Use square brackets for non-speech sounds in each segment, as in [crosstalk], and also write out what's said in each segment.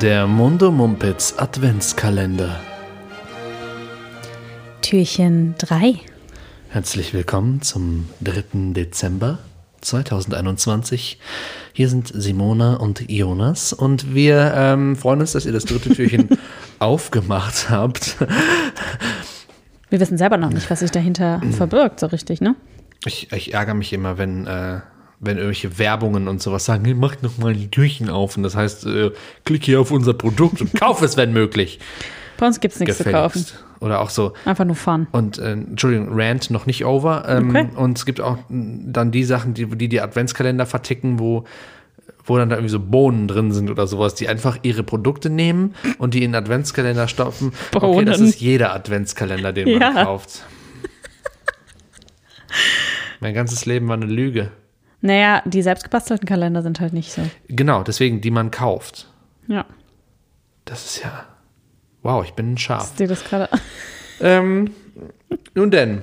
Der Mundo Mumpitz Adventskalender. Türchen 3. Herzlich willkommen zum 3. Dezember 2021. Hier sind Simona und Jonas und wir ähm, freuen uns, dass ihr das dritte Türchen [laughs] aufgemacht habt. Wir wissen selber noch nicht, was sich dahinter verbirgt, so richtig, ne? Ich, ich ärgere mich immer, wenn, äh, wenn irgendwelche Werbungen und sowas sagen, hey, macht noch mal die Türchen auf. Und das heißt, äh, klick hier auf unser Produkt und kauf es, wenn möglich. Bei uns gibt es nichts zu kaufen. Oder auch so, Einfach nur Fun. Und äh, Entschuldigung, Rant noch nicht over. Ähm, Okay. Und es gibt auch m, dann die Sachen, die die, die Adventskalender verticken, wo, wo dann da irgendwie so Bohnen drin sind oder sowas, die einfach ihre Produkte nehmen und die in Adventskalender stopfen. Okay, das Bohnen. ist jeder Adventskalender, den man Ja. kauft. mein ganzes Leben war eine Lüge. Naja, die selbstgebastelten Kalender sind halt nicht so. Genau, deswegen, die man kauft. Ja. Das ist ja. Wow, ich bin ein Schaf. Ist dir das gerade. Ähm, nun denn.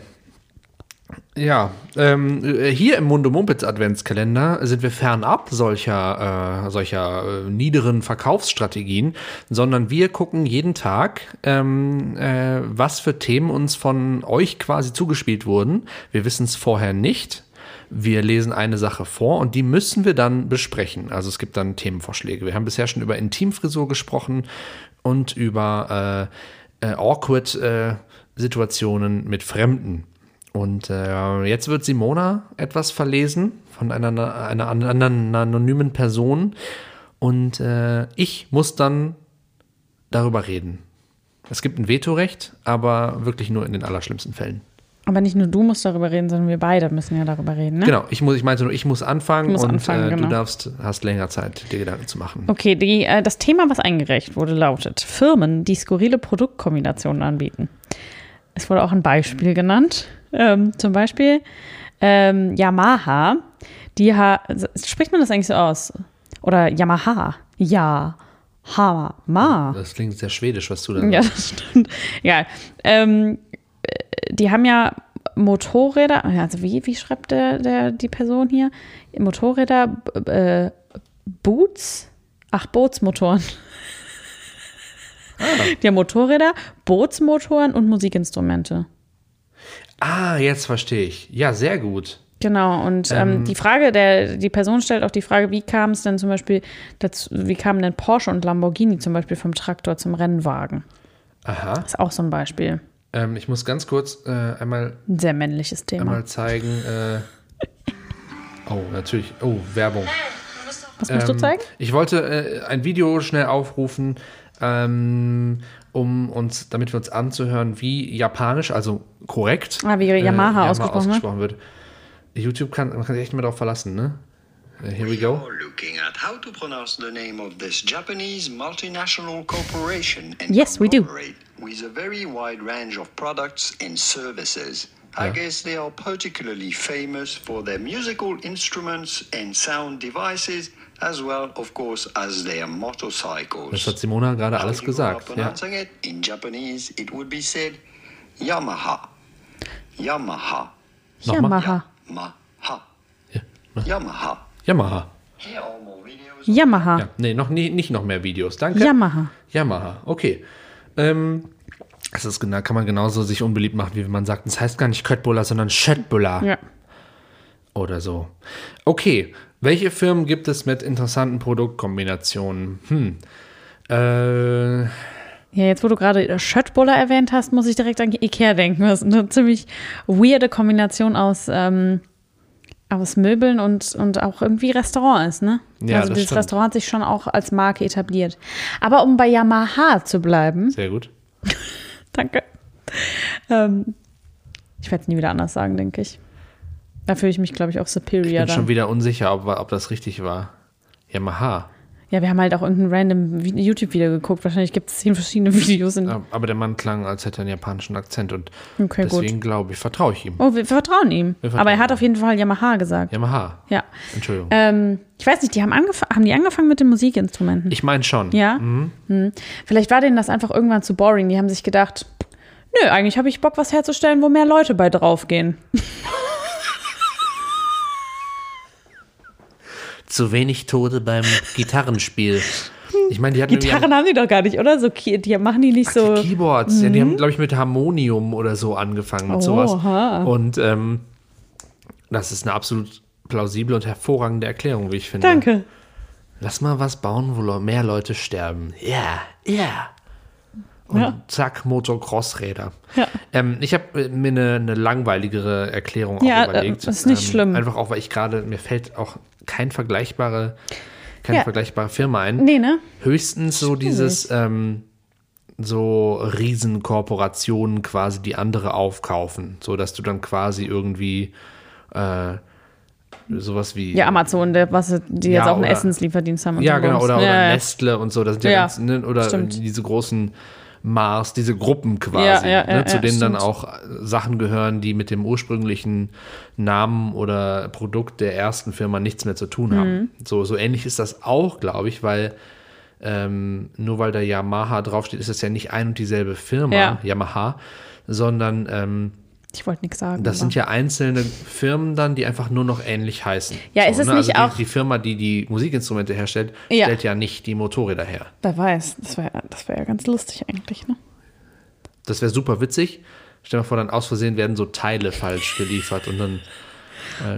Ja, ähm, äh, hier im Mundo Mumpitz Adventskalender sind wir fernab solcher, äh, solcher äh, niederen Verkaufsstrategien, sondern wir gucken jeden Tag, ähm, äh, was für Themen uns von euch quasi zugespielt wurden. Wir wissen es vorher nicht. Wir lesen eine Sache vor und die müssen wir dann besprechen. Also es gibt dann Themenvorschläge. Wir haben bisher schon über Intimfrisur gesprochen und über äh, äh, awkward äh, Situationen mit Fremden. Und äh, jetzt wird Simona etwas verlesen von einer, einer anderen anonymen Person. Und äh, ich muss dann darüber reden. Es gibt ein Vetorecht, aber wirklich nur in den allerschlimmsten Fällen. Aber nicht nur du musst darüber reden, sondern wir beide müssen ja darüber reden, ne? Genau, ich, muss, ich meinte nur, ich muss anfangen Du musst und anfangen, äh, du genau. darfst, hast länger Zeit, dir Gedanken zu machen. Okay, die, äh, das Thema, was eingereicht wurde, lautet Firmen, die skurrile Produktkombinationen anbieten. Es wurde auch ein Beispiel genannt. Ähm, zum Beispiel ähm, Yamaha. Die ha spricht man das eigentlich so aus? Oder Yamaha? Ja. Hama. Das klingt sehr schwedisch, was du da Ja, sagst. das stimmt. Ja. Ähm, äh, die haben ja Motorräder, also wie, wie schreibt der, der, die Person hier? Motorräder, äh, Boots? Ach, Bootsmotoren. [laughs] Die haben Motorräder, Bootsmotoren und Musikinstrumente. Ah, jetzt verstehe ich. Ja, sehr gut. Genau, und ähm, die Frage, der, die Person stellt auch die Frage, wie kam es denn zum Beispiel dazu, wie kamen denn Porsche und Lamborghini zum Beispiel vom Traktor zum Rennwagen? Aha. ist auch so ein Beispiel. Ähm, ich muss ganz kurz äh, einmal, Ein sehr männliches Thema. einmal zeigen. Äh, oh, natürlich. Oh, Werbung. Was musst du Ähm, zeigen? Ich wollte äh, ein Video schnell aufrufen, ähm, um uns, damit wir uns anzuhören, wie japanisch, also korrekt, Ah, wie Yamaha ausgesprochen wird. wird. YouTube kann, man kann sich echt nicht mehr darauf verlassen, ne? Uh, here we go. You're looking at how to pronounce the name of this Japanese multinational corporation and Yes, we do. conglomerate with a very wide range of products and services. I guess they are particularly famous for their musical instruments and sound devices, as well, of course, as their motorcycles. Das hat Simona gerade alles How gesagt. are Ja. it in Japanese, it would be said Yamaha. Yamaha. Nochmal? Yamaha. Yamaha. Ja. Yamaha. Yamaha. Yamaha. Ja, nee, noch nie, nicht noch mehr Videos. Danke. Yamaha. Yamaha, okay. Ähm, das ist genau, kann man genauso sich unbeliebt machen, wie wenn man sagt, es heißt gar nicht Köttbullar, sondern Schöttbullar Ja. oder so. Okay, welche Firmen gibt es mit interessanten Produktkombinationen? Hm. Äh, Ja, jetzt wo du gerade Schöttbuller erwähnt hast, muss ich direkt an Ikea denken. Das ist eine ziemlich weirde Kombination aus, ähm, aus Möbeln und, und auch irgendwie Restaurant ist, ne? Ja, also das dieses stimmt. Restaurant hat sich schon auch als Marke etabliert. Aber um bei Yamaha zu bleiben, sehr gut. [laughs] danke. Ähm, ich werde es nie wieder anders sagen, denke ich. Da fühle ich mich, glaube ich, auch Ich superior bin dann. schon wieder unsicher, ob, ob das richtig war. Yamaha. Ja, wir haben halt auch irgendein random Vi- YouTube-Video geguckt. Wahrscheinlich gibt es zehn verschiedene [laughs] Videos. In Aber der Mann klang, als hätte er einen japanischen Akzent und Okay, deswegen glaube ich, vertraue ich ihm. Oh, wir vertrauen ihm. Wir vertrauen Aber er hat ihm. auf jeden Fall Yamaha gesagt. Yamaha. Ja. Entschuldigung. Ähm, ich weiß nicht, die haben, haben die angefangen mit den Musikinstrumenten? ich meine schon. ja. Hm. Vielleicht war denen das einfach irgendwann zu boring. Die haben sich gedacht, nö, eigentlich habe ich Bock, was herzustellen, wo mehr Leute bei draufgehen. [laughs] Zu wenig Tote beim Gitarrenspiel. Ich meine, die hatten Gitarren haben die doch gar nicht, oder? So, die machen die nicht so. Die Keyboards, ja, die haben, glaube ich, mit Harmonium oder so angefangen, mit sowas. Oha. Und ähm, das ist eine absolut plausible und hervorragende Erklärung, wie ich finde. Danke. Lass mal was bauen, wo mehr Leute sterben. Ja, ja. Und Ja. zack, Motocross-Räder. Ja. Ähm, ich habe mir eine, eine langweiligere Erklärung Ja, auch überlegt. äh, ist nicht ähm, schlimm. Einfach auch, weil ich gerade, mir fällt auch kein vergleichbare, keine Ja. vergleichbare Firma ein. Nee, ne? Höchstens so dieses, ähm, so Riesenkorporationen quasi, die andere aufkaufen, so dass du dann quasi irgendwie äh, sowas wie Ja, Amazon, der, was, die Ja, jetzt auch einen oder- Essenslieferdienst haben. und ja genau oder, oder ja, ja. Nestle und so, das sind ja, Ja, ganz, ne, oder stimmt. diese großen Mars, diese Gruppen quasi, Ja, ja, ja, ne, zu ja, denen dann auch Sachen gehören, die mit dem ursprünglichen Namen oder Produkt der ersten Firma nichts mehr zu tun Mhm. haben. So, so ähnlich ist das auch, glaube ich, weil ähm, nur weil da Yamaha draufsteht, ist es ja nicht ein und dieselbe Firma. Yamaha, sondern ähm, Ich wollte nichts sagen. das aber- sind ja einzelne Firmen dann, die einfach nur noch ähnlich heißen. Ja, ist es ne? nicht also auch- die, Firma, die die Musikinstrumente herstellt, Ja. stellt ja nicht die Motorräder her. Wer weiß, das wäre das wär ja ganz lustig eigentlich, ne? Das wäre super witzig. Stell dir mal vor, dann aus Versehen werden so Teile falsch geliefert und dann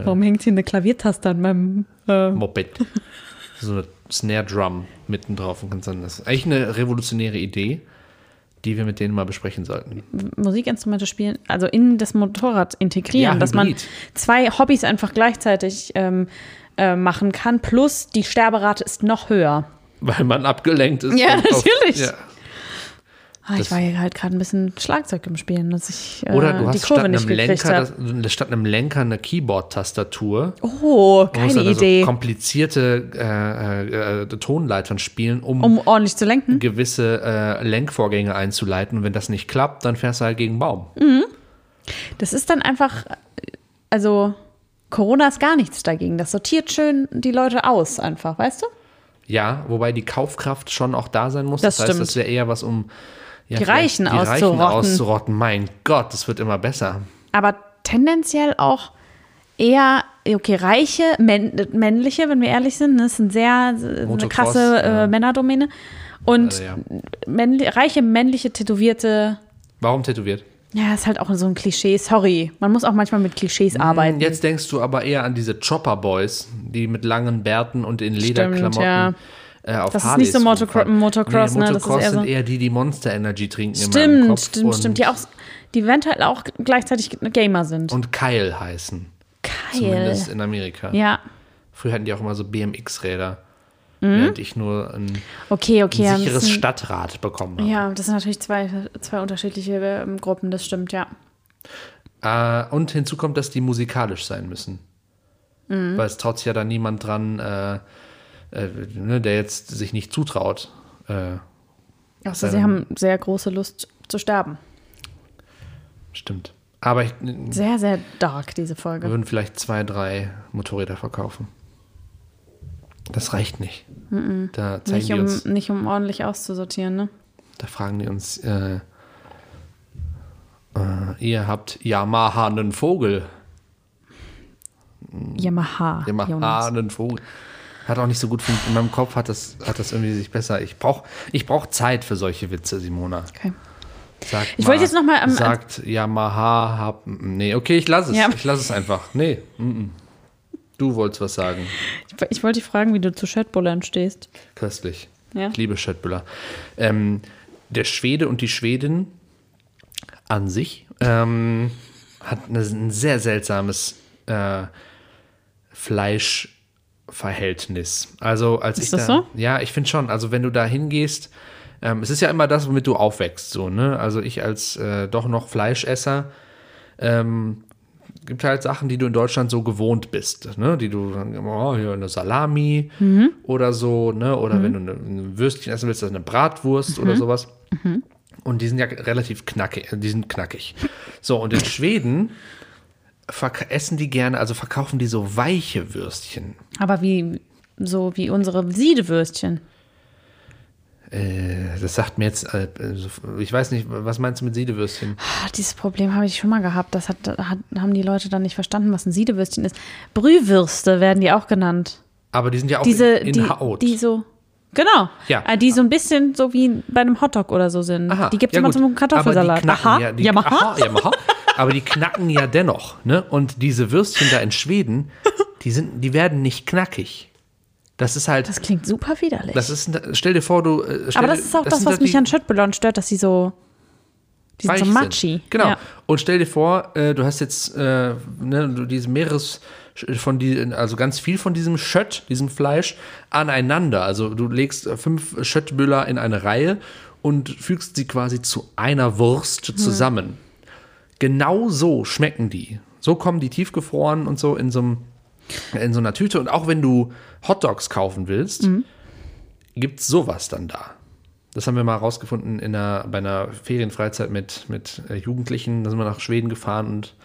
Warum hängt hier eine Klaviertaste an meinem. Äh, Moped. so eine Snare Drum mitten drauf und das ist eigentlich eine revolutionäre Idee, die wir mit denen mal besprechen sollten. Musikinstrumente spielen, also in das Motorrad integrieren, Ja, dass man zwei Hobbys einfach gleichzeitig ähm, äh, machen kann, plus die Sterberate ist noch höher. Weil man abgelenkt ist. Ja, und auf- natürlich. Ja. Ah, ich war hier halt gerade ein bisschen Schlagzeug im Spielen, dass ich äh, Oder du die hast Kurve statt nicht einem, Lenker, das, statt einem Lenker eine Keyboard-Tastatur. Oh, keine dann Idee. So komplizierte äh, äh, Tonleitern spielen, um, um ordentlich zu lenken. gewisse äh, Lenkvorgänge einzuleiten. Und wenn das nicht klappt, dann fährst du halt gegen einen Baum. Das ist dann einfach, also Corona ist gar nichts dagegen. Das sortiert schön die Leute aus, einfach, weißt du? Ja, wobei die Kaufkraft schon auch da sein muss. Das Das, heißt, stimmt. das wäre eher was, um ja, Die Reichen die Reichen auszurotten. auszurotten. Mein Gott, das wird immer besser. Aber tendenziell auch eher, okay, reiche, männ, männliche, wenn wir ehrlich sind, ne, das sind sehr eine krasse ja. äh, Männerdomäne. Und Also, ja. männli reiche, männliche, tätowierte, Warum tätowiert? ja, ist halt auch so ein Klischee, sorry. Man muss auch manchmal mit Klischees arbeiten. Jetzt denkst du aber eher an diese Chopper Boys, die mit langen Bärten und in Lederklamotten ja. Äh, auf Das ist Harleys nicht so Motocro- rumfahren. Motocross, nee, ne? Das ist Motocross eher so- sind eher die, die Monster Energy trinken in Stimmt, Kopf stimmt, stimmt. Die auch, die eventuell auch gleichzeitig Gamer sind. und Kyle heißen. Geil. Zumindest in Amerika. Ja, Früher hatten die auch immer so BMX-Räder, während ich nur ein, okay, okay. ein sicheres sind- Stadtrad bekommen habe. Ja, das sind natürlich zwei, zwei unterschiedliche ähm, Gruppen, das stimmt, ja. Äh, und hinzu kommt, dass die musikalisch sein müssen. Mhm. Weil es traut sich ja da niemand dran, äh, äh, ne, der jetzt sich nicht zutraut. Äh, Also Sei sie haben sehr große Lust zu sterben. stimmt. Aber ich, wir Sehr, sehr dark, diese Folge. würden vielleicht zwei, drei Motorräder verkaufen. Das reicht nicht. Da zeigen Nicht die um, uns, nicht um ordentlich auszusortieren, ne? da fragen die uns, äh, äh, ihr habt Yamaha einen Vogel. Yamaha. Yamaha einen Vogel. Hat auch nicht so gut funktioniert. In meinem Kopf hat das, hat das irgendwie sich besser. Ich brauche ich brauch Zeit für solche Witze, Simona. Okay. Sagt Ich wollte jetzt noch mal am- Sagt Yamaha, hab. Nee, okay, ich lasse es. Ja. Ich lasse es einfach. Nee. mm, mm. Du wolltest was sagen. Ich, ich wollte dich fragen, wie du zu Schöttbullern stehst. Köstlich. Ja. Ich liebe Schöttbüller. Ähm, der Schwede und die Schwedin an sich ähm, hat eine, ein sehr seltsames äh, Fleischverhältnis. Also als Ist ich das da, so? Ja, ich finde schon. Also wenn du da hingehst, ähm, es ist ja immer das, womit du aufwächst. So, ne? Also ich als äh, doch noch Fleischesser ähm, gibt halt Sachen, die du in Deutschland so gewohnt bist, ne? Die du oh, hier eine Salami oder so, ne? Oder wenn du eine, ein Würstchen essen willst, das ist eine Bratwurst oder sowas. Und die sind ja relativ knackig, die sind knackig. So, und in Schweden essen die gerne, also verkaufen die so weiche Würstchen. Aber wie, so wie unsere Siedewürstchen. Äh, das sagt mir jetzt, äh, ich weiß nicht, was meinst du mit Siedewürstchen? Ah, dieses Problem habe ich schon mal gehabt. Das hat, hat, haben die Leute dann nicht verstanden, was ein Siedewürstchen ist. Brühwürste werden die auch genannt. Aber die sind ja auch Diese, in, in die, Haut. die so. Genau. Ja. Äh, Die so ein bisschen so wie bei einem Hotdog oder so sind. Aha, die gibt es ja immer gut. zum Kartoffelsalat. Knacken Aha. ja, die, Yamaha. aha, Yamaha. [laughs] Aber die knacken ja dennoch, ne? Und diese Würstchen da in Schweden, die sind, die werden nicht knackig. Das ist halt, Das klingt super widerlich. das ist, stell dir vor, du. äh, Aber das ist auch das, sind was halt mich die- an Schöttbullar stört, dass sie so. Die sind so sind. matchy. Genau. Ja. Und stell dir vor, äh, du hast jetzt äh, ne, diese Meeres von die, also ganz viel von diesem Schött, diesem Fleisch aneinander. Also du legst äh, fünf Schöttbüller in eine Reihe und fügst sie quasi zu einer Wurst Hm. Genau so schmecken die. So kommen die tiefgefroren und so in so einem in so einer Tüte. Und auch wenn du Hotdogs kaufen willst, Mhm. gibt's sowas dann da. Das haben wir mal rausgefunden in einer, bei einer Ferienfreizeit mit, mit äh, Jugendlichen. Da sind wir nach Schweden gefahren und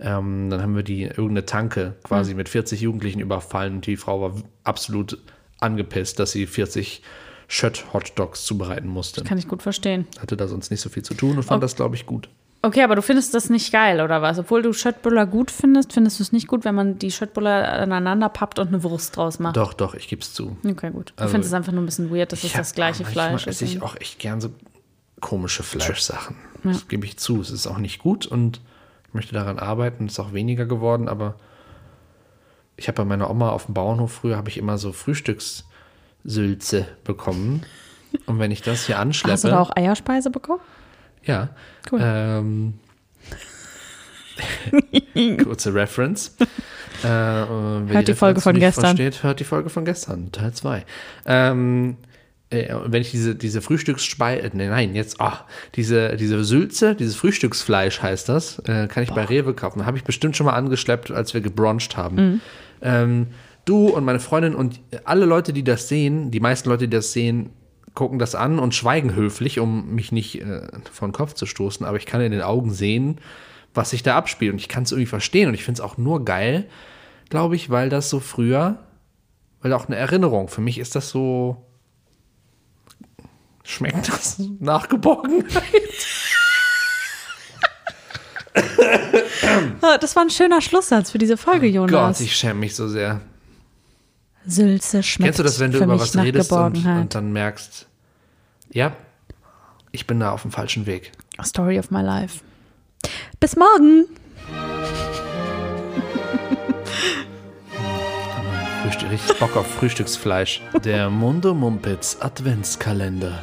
ähm, dann haben wir die irgendeine Tanke quasi Mhm. mit 40 Jugendlichen überfallen und die Frau war absolut angepisst, dass sie 40 Schött-Hotdogs zubereiten musste. Kann ich gut verstehen. Hatte da sonst nicht so viel zu tun und fand das, glaube ich, gut. Okay, aber du findest das nicht geil, oder was? Obwohl du Schöttbuller gut findest, findest du es nicht gut, wenn man die Schöttbuller aneinander pappt und eine Wurst draus macht? Doch, doch, ich gebe es zu. Okay, gut. Du Also, findest es einfach nur ein bisschen weird, dass es das gleiche manchmal Fleisch esse ist. ich auch echt gern so komische Fleischsachen. Das gebe ich zu. Es ist auch nicht gut und ich möchte daran arbeiten. Es ist auch weniger geworden, aber ich habe bei meiner Oma auf dem Bauernhof früher habe ich immer so Frühstückssülze bekommen. Und wenn ich das hier anschleppe, Hast du da auch Eierspeise bekommen? Ja, Cool. ähm, [laughs] kurze Reference. Äh, Hört die Folge von gestern. Versteht, hört die Folge von gestern, Teil 2. Ähm, äh, wenn ich diese, diese Frühstücksspeise, nee, nein, jetzt, ah, diese, diese Sülze, dieses Frühstücksfleisch heißt das, äh, kann ich bei Rewe kaufen. Habe ich bestimmt schon mal angeschleppt, als wir gebruncht haben. Mhm. Ähm, du und meine Freundin und alle Leute, die das sehen, die meisten Leute, die das sehen, gucken das an und schweigen höflich, um mich nicht äh, vor den Kopf zu stoßen, aber ich kann in den Augen sehen, was sich da abspielt und ich kann es irgendwie verstehen und ich finde es auch nur geil, glaube ich, weil das so früher, weil auch eine Erinnerung, für mich ist das so, schmeckt das nach Geborgenheit? Ah, Das war ein schöner Schlusssatz für diese Folge, Oh Gott, Jonas. ich schäme mich so sehr. Sülze schmeckt Kennst du das, wenn du über was redest und, und dann merkst, ja, ich bin da auf dem falschen Weg. Story of my life. Bis morgen. Richtig Bock auf Frühstücksfleisch. Der Mundo Mumpitz Adventskalender.